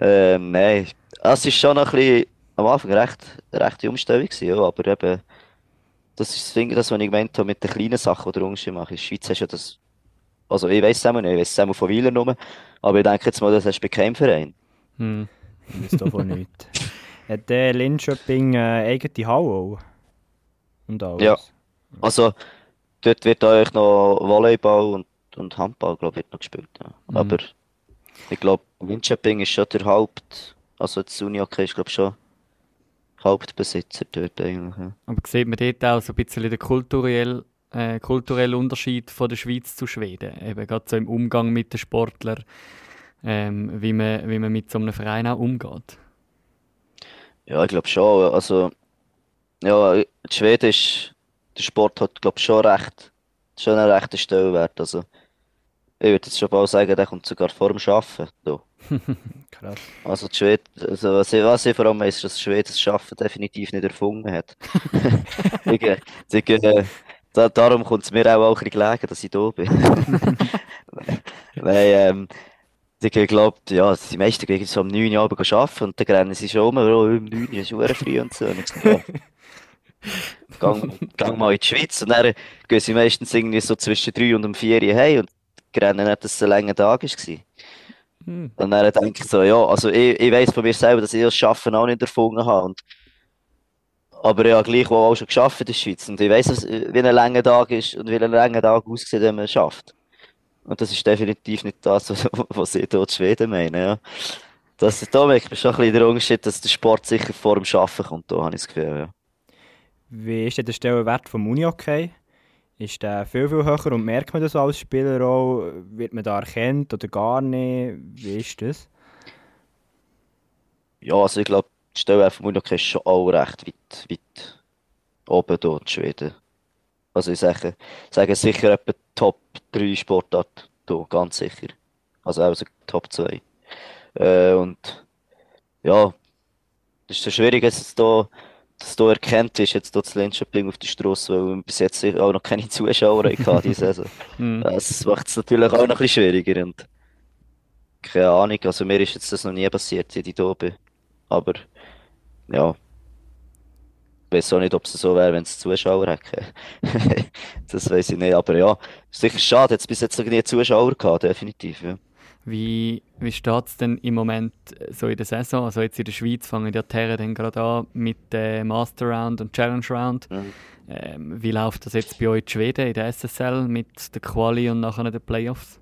Ähm, nein, Es war schon noch ein bisschen, am Anfang recht, recht Umstellung gewesen, ja, aber eben, das ist das Ding, das, was ich gemeint habe mit den kleinen Sachen, die der Unterschied machen. In der Schweiz hast du ja das, also ich weiss es auch nicht, ich weiss es auch von Wieler nur, aber ich denke jetzt mal, das hast du bei keinem Verein. Hm. Ich weiß davon nichts. Hat der Linköping äh, eigene Halle auch? Und alles? Ja. Also, dort wird euch noch Volleyball und, und Handball, glaube ich, wird noch gespielt. Ja. Mhm. Aber ich glaube, Linköping ist schon der Haupt, also das Uni-Hockey ist, glaube ich, schon Hauptbesitzer dort eigentlich. Ja. Aber sieht man dort auch so ein bisschen den kulturellen, äh, kulturellen Unterschied von der Schweiz zu Schweden? Eben gerade so im Umgang mit den Sportlern, ähm, wie, man, wie man mit so einem Verein auch umgeht. Ja, ich glaube schon. Also, ja, in Schweden ist der Sport hat, glaube ich, schon recht, schon einen rechten Stellenwert. Also, ich würde jetzt schon bald sagen, der kommt sogar vor dem Arbeiten. Da. Krass. Also, die Schweden, also was, ich, was ich vor allem weiß, ist, dass Schweden das Arbeiten definitiv nicht erfunden hat. ich, ich, äh, da, darum kommt es mir auch, auch ein bisschen gelegen, dass ich da bin. Nein, ähm, ich glaube, ja, die meisten gehen so um 9 Uhr abends arbeiten und dann rennen sie schon um, oh, um 9 Uhr ist es früh und so. Und ja, gang, gang mal in die Schweiz. Und dann gehen sie meistens irgendwie so zwischen 3 und um 4 Uhr heim und rennen nicht, dass es ein langer Tag war. Hm. Und dann denke ich so, ja, also ich, ich weiss von mir selber, dass ich das Schaffen auch nicht erfunden habe. Und, aber ich habe gleich auch schon geschafft in der Schweiz. Und ich was- wie ein langer Tag ist und wie ein langer Tag aussieht, wenn man schafft. Und das ist definitiv nicht das, was, hier in Schweden meinen. Ja. Das, da merkt man schon ein bisschen den Unterschied, dass der Sport sicher vor dem Schaffen kommt. Da habe ich das Gefühl, ja. Wie ist denn der Stellenwert vom Unihockey? Ist der viel, viel höher und merkt man das als Spieler auch? Wird man da erkannt oder gar nicht? Wie ist das? Ja, also ich glaube, die Stellenwert vom Unihockey ist schon auch recht weit, weit oben hier in Schweden. Also ich sage, sage sicher etwa Top 3 Sportart hier, ganz sicher. Also auch so Top 2. Äh, und ja, das ist so schwierig, dass es da, dass da erkannt ist, jetzt hier zu Linköping auf der Straße, weil wir bis jetzt auch noch keine Zuschauer hatten diese Saison. Hm. Das macht es natürlich auch noch ein bisschen schwieriger. Und keine Ahnung, also mir ist jetzt das noch nie passiert, seit ich da bin. Aber ja, ich weiß auch nicht, ob es so wäre, wenn es Zuschauer hätte. das weiß ich nicht. Aber ja, sicher schade, jetzt bis jetzt noch nie Zuschauer gehabt, definitiv. Ja. Wie, wie steht es denn im Moment äh, so in der Saison? Also jetzt in der Schweiz fangen ja die Herren dann gerade an mit der Master Round und Challenge Round. Mhm. Ähm, wie läuft das jetzt bei euch in Schweden in der SSL mit der Quali und nachher den Playoffs?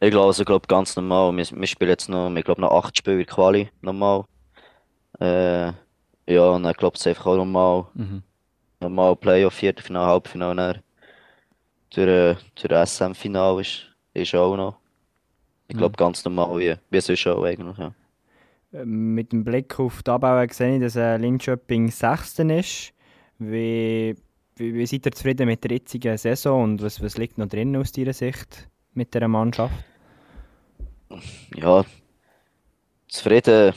Ich glaube, also, glaub, ganz normal. Wir, wir spielen jetzt noch, ich glaube, noch acht Spiele in der Quali, normal. Äh, ja, und dann glaube ich einfach auch normal. Mhm. normal Playoff, Viertelfinale, Halbfinale, dann der, der SM-Final ist, ist auch noch. Ich glaube, ganz normal, wie, wie sonst auch eigentlich, ja. Ähm, Mit dem Blick auf die Abbau sehe ich, dass äh, Linköping Sechster ist. Wie, wie, wie seid ihr zufrieden mit der jetzigen Saison und was, was liegt noch drin aus deiner Sicht mit dieser Mannschaft? Ja, zufrieden,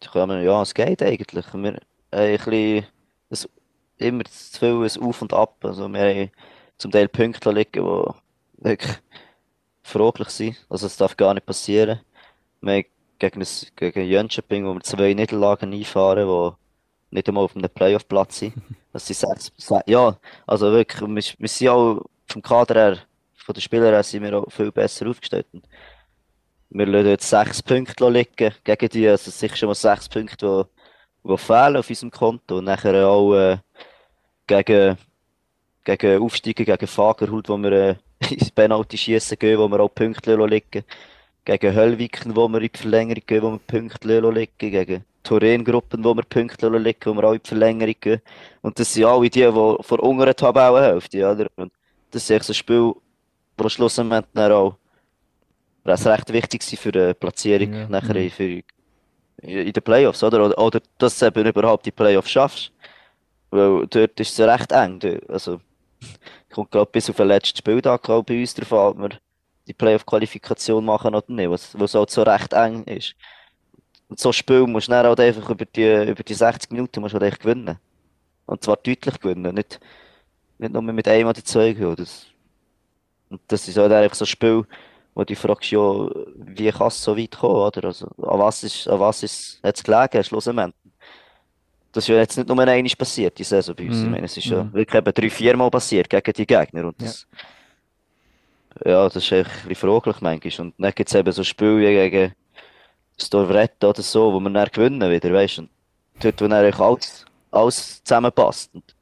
kann man, ja, es geht eigentlich. Wir haben ein bisschen, es, immer zu viel ein Auf und Ab. Also wir haben zum Teil Punkte liegen, die wirklich fraglich sind. Also es darf gar nicht passieren. Wir haben gegen, ein, gegen Jönköping, wo wir zwei Niederlagen einfahren, die nicht einmal auf einem Playoff-Platz sind. Das sind sechs, se- ja, also wirklich, wir, wir sind auch vom Kader her, von den Spielern her, sind wir auch viel besser aufgestellt. Wir lassen jetzt sechs Punkte liegen gegen die, also sicher schon mal sechs Punkte, die, die fehlen auf unserem Konto. Und nachher auch äh, gegen, gegen Aufsteiger, gegen Fagerhut, wo wir äh, ins Penalty schießen gehen, wo wir auch Punkte liegen. Gegen Höllwiken, wo wir in die Verlängerung gehen, wo wir Punkte liegen. Gegen Torén-Gruppen, wo wir Punkte liegen, wo wir auch in die Verlängerung gehen. Und das sind alle die, die vor unteren Tabellenhälfte, oder? Und das ist echt so ein Spiel, wo schlussendlich dann auch das recht wichtig sein für die Platzierung Ja. nachher in, für, in den Playoffs, oder? Oder, oder dass du eben überhaupt die Playoffs schaffst. Weil dort ist es recht eng. Also, kommt gerade bis auf den letzten Spieltag bei uns drauf an, ob wir die Playoff-Qualifikation machen oder nicht, was, was halt so recht eng ist. Und so ein Spiel musst du dann halt einfach über die, über die 60 Minuten musst halt echt gewinnen. Und zwar deutlich gewinnen, nicht, nicht nur mit einem oder zwei Goal. Und das ist halt einfach so ein Spiel, wo du fragst, ja, wie kann es so weit kommen, oder? Also, an was ist, an was ist, hat es gelegen, schlussendlich? Das ist ja jetzt nicht nur einmal passiert, die Saison bei uns. Ich Mhm. meine, es ist ja Mhm. wirklich eben drei, vier Mal passiert gegen die Gegner. Und das, ja. das ist echt ein bisschen fraglich manchmal. Und dann gibt es eben so Spiele gegen Storvretta oder so, wo man dann gewinnen wieder, weißt du? Und dort, wo dann eigentlich alles, alles zusammenpasst. Und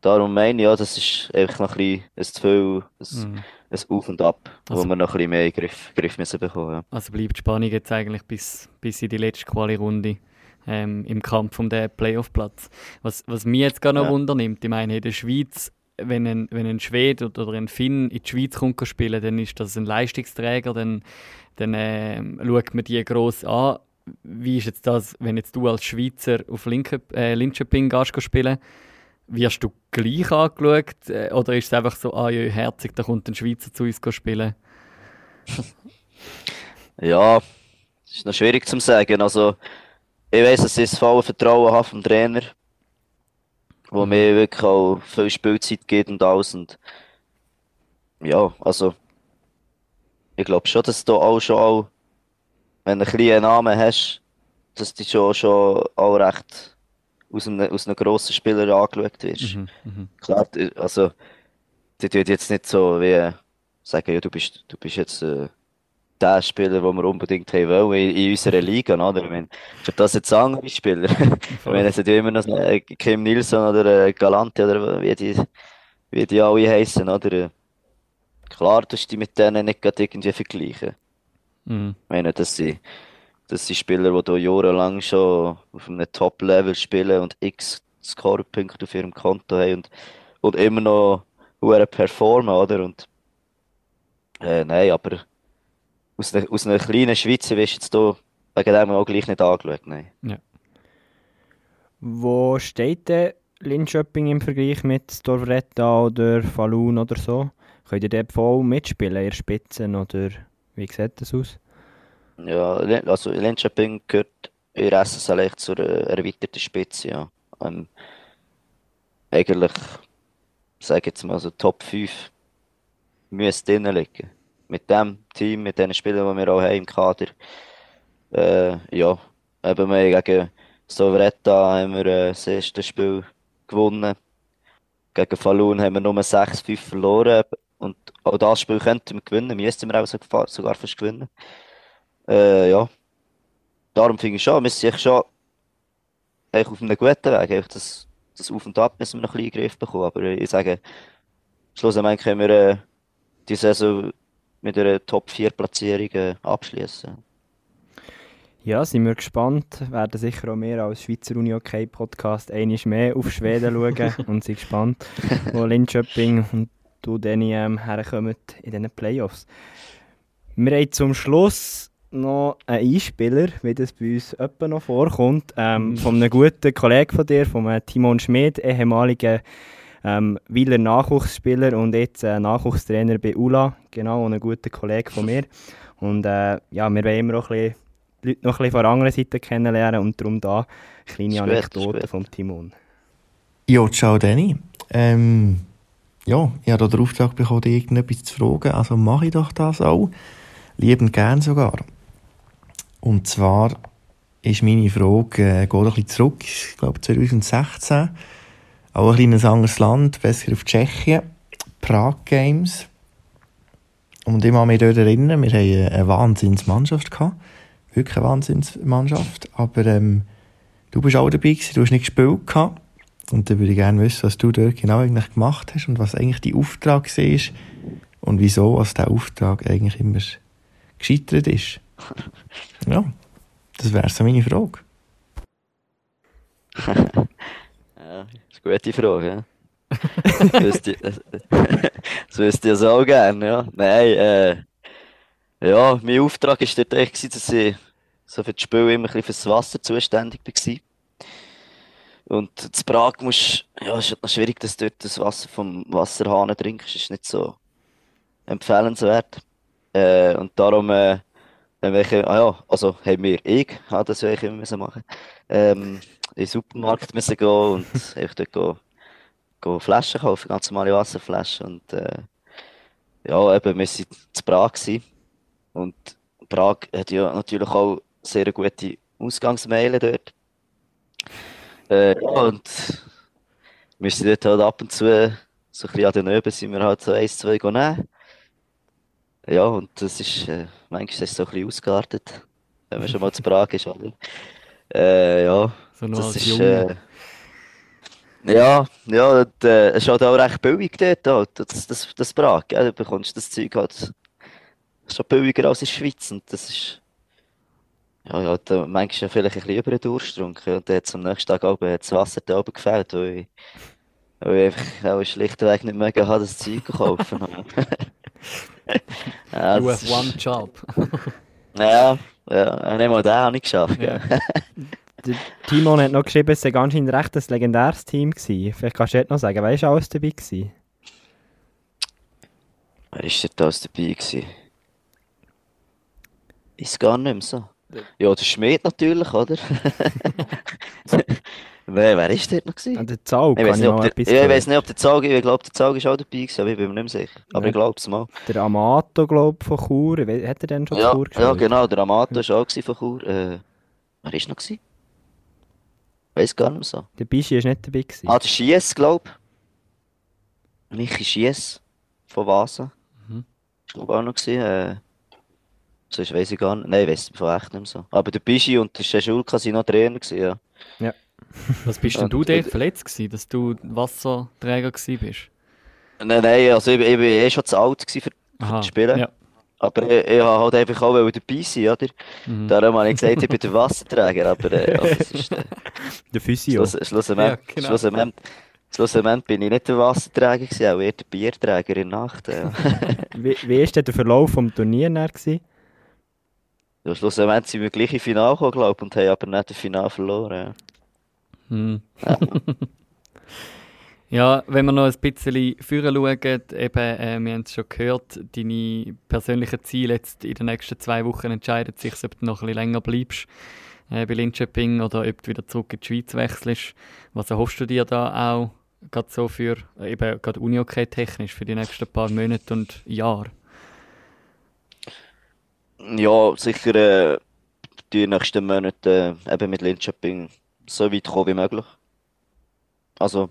darum meine ich, ja, das ist einfach noch ein bisschen zu viel, ein, Mhm. ein Auf und Ab, Also- wo wir noch ein bisschen mehr in den Griff, Griff müssen bekommen. Ja. Also bleibt die Spannung jetzt eigentlich bis, bis in die letzte Quali-Runde ähm, im Kampf um den Playoff-Platz. Was, was mich jetzt gar noch Ja. Wunder nimmt, ich meine, in der Schweiz, wenn ein, wenn ein Schwede oder ein Finn in die Schweiz kommt spielen, dann ist das ein Leistungsträger, dann, dann ähm, schaut man die gross an. Wie ist jetzt das, wenn jetzt du als Schweizer auf Linköp äh, Linköping gehst go spielen? Wirst du gleich angeschaut? Äh, oder ist es einfach so, ah ja, herzig, da kommt ein Schweizer zu uns spielen? Ja, das ist noch schwierig zu sagen. Also, ich weiss, dass ich das volle Vertrauen habe vom Trainer, wo mir wirklich auch viel Spielzeit gibt und alles. Und ja, also, ich glaube schon, dass du auch schon, auch, wenn du ein einen Namen hast, dass du schon, schon auch recht aus einem, aus einem grossen Spieler angeschaut wirst. Mhm, mhm. Klar, also, die tun jetzt nicht so wie sagen, ja, du bist, du bist jetzt äh, der Spieler, den wir unbedingt haben wollen in, in unserer Liga, oder? Ich meine, für das jetzt andere Spieler. Ich meine, es ja immer noch äh, Kim Nilsson oder äh, Galante oder wie die, wie die alle heißen, oder? Klar, du die mit denen nicht irgendwie vergleichen. Mhm. Ich meine, das sind, das sind Spieler, die hier jahrelang schon auf einem Top-Level spielen und x Scorepunkte auf ihrem Konto haben und, und immer noch performen, oder? Und äh, nein, aber aus einer, aus einer kleinen Schweiz wirst du jetzt hier wegen dem auch gleich nicht angeschaut, nein. Wo steht denn Linköping im Vergleich mit Storvretta oder Falun oder so? Könnt ihr dort voll mitspielen, ihr Spitzen oder wie sieht das aus? Ja, also Linköping gehört in der SSL echt zur äh, erweiterten Spitze, ja. Ähm, eigentlich, sage ich jetzt mal so Top 5 müsste drinnen liegen. Mit dem Team, mit den Spielern, die wir auch haben im Kader. Äh, ja, eben wir gegen Sovretta haben wir äh, das erste Spiel gewonnen. Gegen Falun haben wir nur 6-5 verloren. Und auch das Spiel könnten wir gewinnen, müssten wir auch sogar fast gewinnen. Äh, ja. Darum finde ich schon, wir sind schon eigentlich auf einem guten Weg. Das, das Auf und Ab müssen wir noch ein bisschen in den Griff bekommen. Aber ich sage, schlussendlich können wir äh, die Saison mit einer Top-4-Platzierung äh, abschließen. Ja, sind wir gespannt. Werden sicher auch mehr als Schweizer Uni OK Podcast einiges mehr auf Schweden schauen und sind gespannt, wo Linköping und du dann ähm, herkommen in diesen Playoffs. Wir haben zum Schluss noch einen Einspieler, wie das bei uns öppe noch vorkommt, ähm, von einem guten Kollegen von dir, von Timon Schmid, ehemaliger ähm, Wieler Nachwuchsspieler und jetzt äh, Nachwuchstrainer bei ULA, genau, und ein guter Kollege von mir. Und äh, ja, wir wollen immer auch ein bisschen die Leute noch ein bisschen von der anderen Seite kennenlernen und darum da eine kleine gut, Anekdote vom Timon. Ja, ciao Danny. Ähm, ja, ich habe den Auftrag bekommen, dich irgendetwas zu fragen, also mache ich doch das auch. Liebend gern sogar. Und zwar ist meine Frage, äh, geht ein bisschen zurück, ich glaube 2016. Auch ein kleines anderes Land, besser auf Tschechien. Prag Games. Und ich kann mich dort erinnern, wir hatten eine Wahnsinnsmannschaft. Wirklich eine Wahnsinnsmannschaft. Aber ähm, du bist auch dabei gewesen, du hast nicht gespielt gehabt. Und dann würde ich gerne wissen, was du dort genau eigentlich gemacht hast und was eigentlich dein Auftrag war und wieso was der Auftrag eigentlich immer gescheitert ist. Ja, das wäre so meine Frage. Ja, das ist eine gute Frage, ja. Das wüsste ich- das wüsste ich auch gerne, ja. Nein, äh, ja, mein Auftrag war dort echt, dass ich so für das Spiel immer ein bisschen fürs Wasser zuständig war. Und zu Prag musst, ja, ist halt noch schwierig, dass du dort das Wasser vom Wasserhahn trinkst, ist nicht so empfehlenswert. Äh, und darum, äh, haben wir, ah ja, also haben wir, ich, habe das eigentlich immer machen, ähm, in den Supermarkt müssen gehen und einfach dort gehen, gehen Flaschen kaufen, ganz normale Wasserflaschen. Und äh, ja, eben, wir waren zu Prag. Gewesen. Und Prag hat ja natürlich auch sehr gute Ausgangsmeilen dort. Äh, ja, und wir sind dort halt ab und zu, so ein bisschen an den Öben, sind wir halt so eins, zwei nehmen. Ja, und das ist, äh, manchmal ist es so ein bisschen ausgeartet, wenn man schon mal zu Prag ist, oder? Äh, ja, So noch das als ist, äh, ja, ja, und, äh, es ist halt auch recht billig dort, halt, das, das, das Prag, gell? Du bekommst das Zeug halt schon billiger als in der Schweiz und das ist, ja, ja, da manchmal vielleicht ein bisschen über den Durchstrunk und dann am nächsten Tag oben das Wasser da oben gefällt, weil ich, weil ich einfach auch schlichtweg nicht mehr habe, das Zeug kaufen. ja, You das have one job. ja, ja, nicht mal den habe ich geschafft, Ja. Der Timon hat noch geschrieben, es sei anscheinend recht ein legendäres Team gewesen. Vielleicht kannst du dort noch sagen, wer war alles dabei gewesen? Wer war dort alles dabei gewesen? Ist gar nicht mehr so. Ja, der Schmied natürlich, oder? wer, wer ist dort noch gewesen? An der Zaug Ich weiß ich nicht, ob der, ja, ich weiß nicht, ob der Zaug, ich glaube, der Zaug ist auch dabei gewesen, aber ich bin mir nicht mehr sicher. Aber Ja. ich glaube es mal. Der Amato, glaube ich, von Chur. Weiss- Hat er denn schon Ja, Chur ja, gespielt? genau, der Amato war auch von Chur. Äh, wer ist noch gewesen? Weiß gar nicht mehr so. Der Bischi ist nicht dabei gewesen. Ah, der Schiess, glaube ich. Michi Schiess von Vasa. Mhm. Ich glaube auch noch gewesen. Äh, sonst weiß ich gar nicht. Nein, ich weiß es von echt nicht mehr so. Aber der Bischi und der Schulka sind noch Trainer gewesen, ja. Was bist denn du dort verletzt gewesen, dass du Wasserträger gewesen bist? Nein, nein, also ich, ich bin eh schon zu alt gewesen für, für Aha, das Spielen. ja. Aber ich, ich habe halt einfach auch dabei sein, oder? Mhm. Darum habe ich gesagt, ich bin der Wasserträger, aber äh, ja, das ist, äh, Der Physio. Schluss, schlussendlich, Ja, genau. schlussendlich, schlussendlich bin ich nicht der Wasserträger gewesen, auch eher der Bierträger in der Nacht. Ja. Wie, wie war denn der Verlauf vom Turnier dann gewesen? ja, schlussendlich sind wir gleich im Finale gekommen, glaube ich, und haben aber nicht das Finale verloren. Ja. Hm. ja, wenn wir noch ein bisschen führen schauen, eben, äh, wir haben es schon gehört, deine persönlichen Ziele jetzt in den nächsten zwei Wochen entscheiden sich, ob du noch ein bisschen länger bleibst äh, bei Linköping oder ob du wieder zurück in die Schweiz wechselst. Was erhoffst du dir da auch, gerade so für, äh, eben gerade Unihockey technisch, für die nächsten paar Monate und Jahre? Ja, sicher äh, die nächsten Monate äh, eben mit Linköping so weit kommen wie möglich. Also,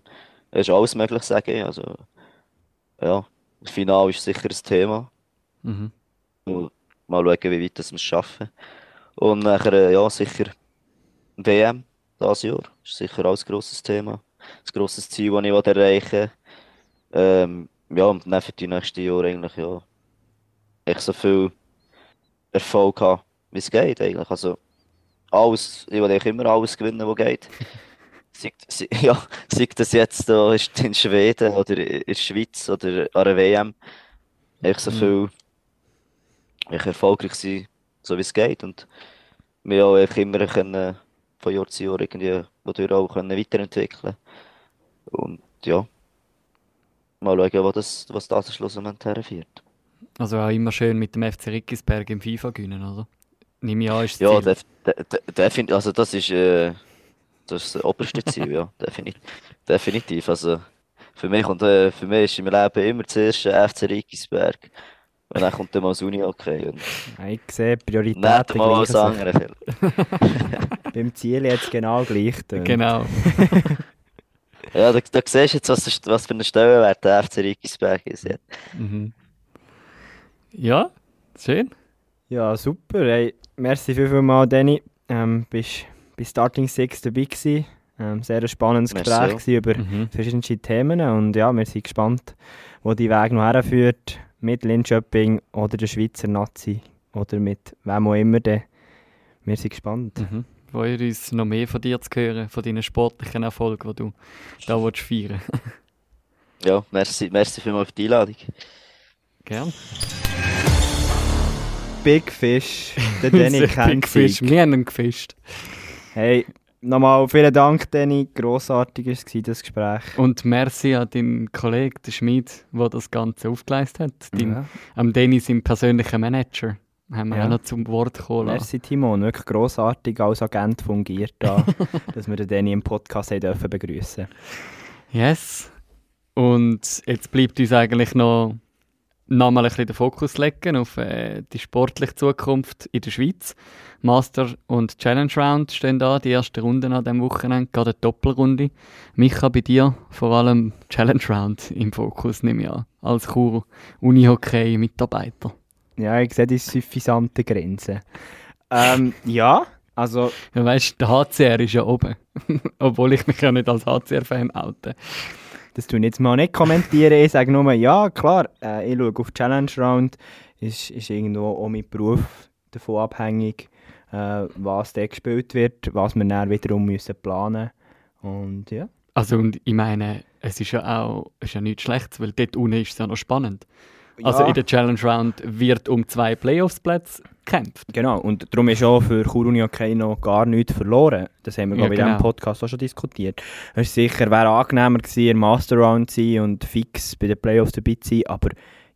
ist alles möglich, sage ich. Also, ja, das Finale ist sicher ein Thema. Mhm. Mal schauen, wie weit das wir es schaffen. Und nachher, äh, ja, sicher WM dieses Jahr. Ist sicher auch ein grosses Thema. Ein grosses Ziel, das ich erreichen will. Ähm, ja, und dann für die nächsten Jahre eigentlich, ja, echt so viel Erfolg haben, wie es geht eigentlich. Also, alles, ich will eigentlich immer alles gewinnen, was geht. Sei, ja, sei das jetzt da ist in Schweden oder in der Schweiz oder an der WM. Echt so Mhm. viel echt erfolgreich sein, so wie es geht. Und wir auch echt immer können, von Jahr zu Jahr irgendwie wodurch auch können weiterentwickeln Und ja, mal schauen, wo das, was das schlussendlich herführt. Also auch immer schön mit dem FC Rickisberg im FIFA gewinnen, oder? Nimm ich an, ist das Ja, def, de, de, defin- also das ist, äh, das ist das oberste Ziel, ja, definitiv. definitiv. Also für mich, und, äh, für mich ist im Leben immer zuerst der FC Rickisberg. Und dann kommt dann mal das Uni-Hockey. Und Ja, Ich sehe, nicht Prioritäten mal gleichen alles andere. Beim Ziel jetzt genau gleich. tönt. Genau. Ja, da, da siehst du jetzt, was, der- was für einen Stellenwert der FC Rickisberg ist. Ja. Mhm. Ja, schön. Ja, super. Hey, merci viel, viel mal, Danny. Ähm, bist bei Starting Six dabei gewesen. Ähm, sehr ein spannendes Merci Gespräch über Mhm. verschiedene Themen und ja, wir sind gespannt, wo die Weg noch herführt mit Linköping oder der Schweizer Nazi oder mit wem auch immer. Dann. Wir sind gespannt. Mhm. Freuen uns noch mehr von dir zu hören, von deinen sportlichen Erfolgen, die du da willst feiern Ja, merci, merci vielmals für die Einladung. Gern. Big Fish, der Danny Big kennt Fish. Wir haben ihn gefischt. Hey, nochmal vielen Dank, Danny. Grossartig war das Gespräch. Und merci an deinen Kollegen, den Schmid, der das Ganze aufgeleistet hat. Dein, Ja. Am Danny, seinem persönlichen Manager, haben wir Ja. auch noch zum Wort gekommen. Merci Timon, wirklich grossartig als Agent fungiert da, dass wir den Danny im Podcast haben dürfen begrüßen. Yes. Und jetzt bleibt uns eigentlich noch nochmal ein bisschen den Fokus legen auf äh, die sportliche Zukunft in der Schweiz. Master und Challenge Round stehen da, die erste Runde an diesem Wochenende, gerade eine Doppelrunde. Micha, bei dir vor allem Challenge Round im Fokus, nehme ich an, als Chur Unihockey-Mitarbeiter. Ja, ich sehe die suffisante Grenze. ähm, ja, also... Ja, weißt, der HCR ist ja oben, obwohl ich mich ja nicht als HCR-Fan oute. Das tue ich jetzt mal nicht kommentieren. Ich sage nur, ja, klar, äh, ich schaue auf Challenge Round. Ist, ist irgendwo auch mein Beruf davon abhängig, äh, was da gespielt wird, was wir dann wiederum müssen planen Und ja. Also, und ich meine, es ist ja auch ist ja nichts Schlechtes, weil dort unten ist es ja noch spannend. Also Ja. in der Challenge Round wird um zwei Playoffs-Plätze gekämpft. Genau, und darum ist auch für Chur Uni Hockey noch gar nichts verloren. Das haben wir, Ja, glaube ich, in genau. diesem Podcast auch schon diskutiert. Es ist sicher, wäre angenehmer gewesen, im Master Round zu sein und fix bei den Playoffs dabei zu sein, aber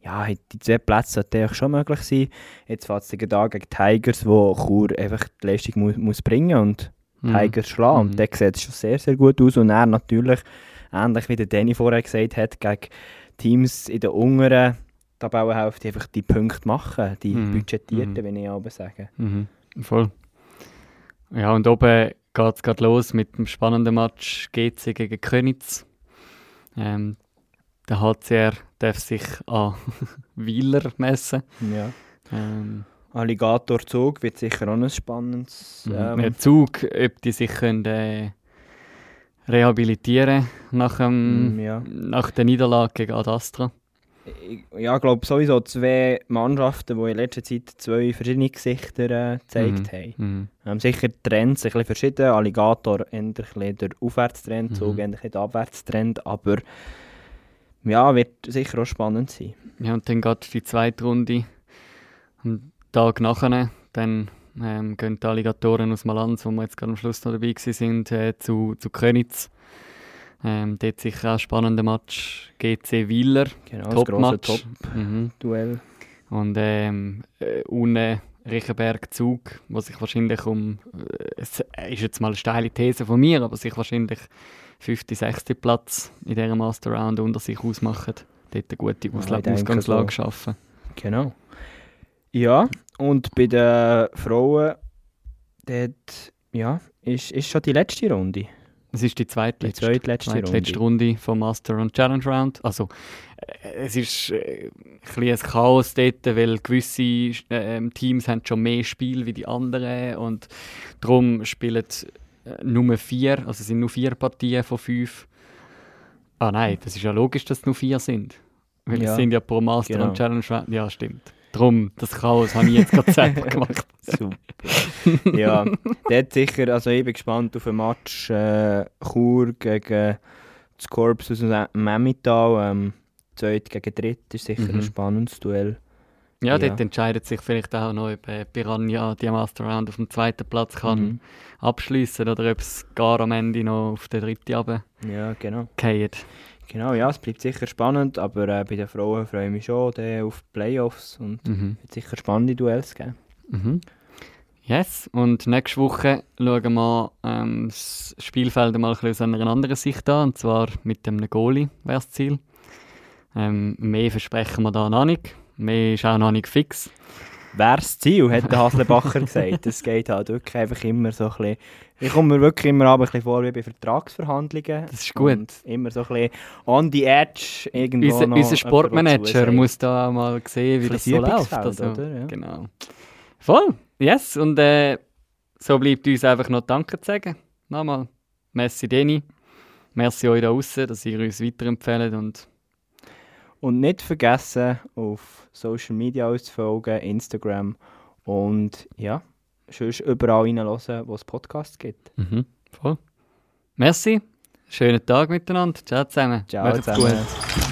ja, die zwei Plätze sollten eigentlich schon möglich sein. Jetzt fährt es da gegen Tigers, wo Chur einfach die Leistung mu muss bringen und Mhm. Tigers schlagen. Mhm. Und der sieht schon sehr, sehr gut aus. Und er natürlich, ähnlich wie der Danny vorher gesagt hat, gegen Teams in der unteren Tabellenhälfte einfach die Punkte machen, die Mhm. budgetierten, Mhm. wenn ich aber sagen. Mhm. Voll. Ja, und oben geht es gerade los mit dem spannenden Match GC gegen Könitz. Ähm, der HCR darf sich an Wieler messen. Ja. Ähm, Alligatorzug wird sicher auch ein spannendes. Ähm, Der Zug, ob die sich können, äh, rehabilitieren nach, dem, Mm, ja. nach der Niederlage gegen Ad Astra. ich ja, glaube sowieso zwei Mannschaften, die in letzter Zeit zwei verschiedene Gesichter äh, gezeigt haben. Mhm. Ähm, sicher Trends ein bisschen verschieden. Alligator eher der Aufwärtstrend, Mhm. Zug eher der Abwärtstrend, aber ja, wird sicher auch spannend sein. Ja, und dann geht die zweite Runde. Am Tag nachher, dann ähm, gehen die Alligatoren aus Malanz, wo wir jetzt gerade am Schluss noch dabei waren, äh, zu, zu Könitz. Ähm, dort sicher auch ein spannender Match. GC Wieler, Genau, Top-Match. Mhm. Top-Duell. Und ähm, äh, unten Riechenberg Zug, wo sich wahrscheinlich um, äh, es ist jetzt mal eine steile These von mir, aber sich wahrscheinlich 5., 6. Platz in dieser Master Round unter sich ausmachen. Dort eine gute ich Ausla- denke Ausgangslage so. schaffen. Genau. Ja, und bei den Frauen, dort, ja, ist, ist schon die letzte Runde. Es ist die zweitletzte, Die zweitletzte zweitletzte Runde vom Master und Challenge Round. Also äh, es ist äh, ein ein Chaos dort, weil gewisse äh, Teams haben schon mehr Spiel wie die anderen und darum spielen nur vier, also es sind nur vier Partien von fünf. Ah nein, das ist ja logisch, dass es nur vier sind. Weil Ja, es sind ja pro Master genau. und Challenge. Ja, stimmt. Darum, das Chaos habe ich jetzt gerade selber gemacht. Super. ja, dort sicher, also ich bin gespannt auf ein Match äh, Chur gegen das Korps aus dem Memmital. Ähm, zweit gegen dritt ist sicher Mhm. ein spannendes Duell. Ja, Ja. dort entscheidet sich vielleicht auch noch, ob äh, Piranha die Master Round auf dem zweiten Platz kann Mhm. abschließen oder ob es gar am Ende noch auf den dritten runterfallen. Ja, genau. Genau, ja, es bleibt sicher spannend, aber äh, bei den Frauen freue ich mich schon äh, auf die Playoffs und Mhm. wird sicher spannende Duells geben. Mhm. Yes, und nächste Woche schauen wir ähm, das Spielfeld mal ein aus einer anderen Sicht an, und zwar mit dem Goalie wäre das Ziel. Ähm, mehr versprechen wir da noch nicht, mehr ist auch noch nicht fix. Wer das Ziel, hat der Haslebacher gesagt. Es geht halt wirklich einfach immer so ein bisschen... Ich komme mir wirklich immer ein bisschen vor wie bei Vertragsverhandlungen. Das ist gut. Und immer so ein bisschen on the edge irgendwo Unser, unser Sportmanager muss da mal sehen, wie das so läuft. Also, oder? Ja. Genau. Voll, yes. Und äh, so bleibt uns einfach noch Danke zu sagen. Nochmal, merci Deni. Merci euch da draußen, dass ihr uns weiterempfehlt. Und Und nicht vergessen, auf Social Media uns zu folgen, Instagram und ja, sonst überall reinhören, wo es Podcasts gibt. mhm, voll. Merci, schönen Tag miteinander. Ciao zusammen. Ciao Macht's zusammen. gut.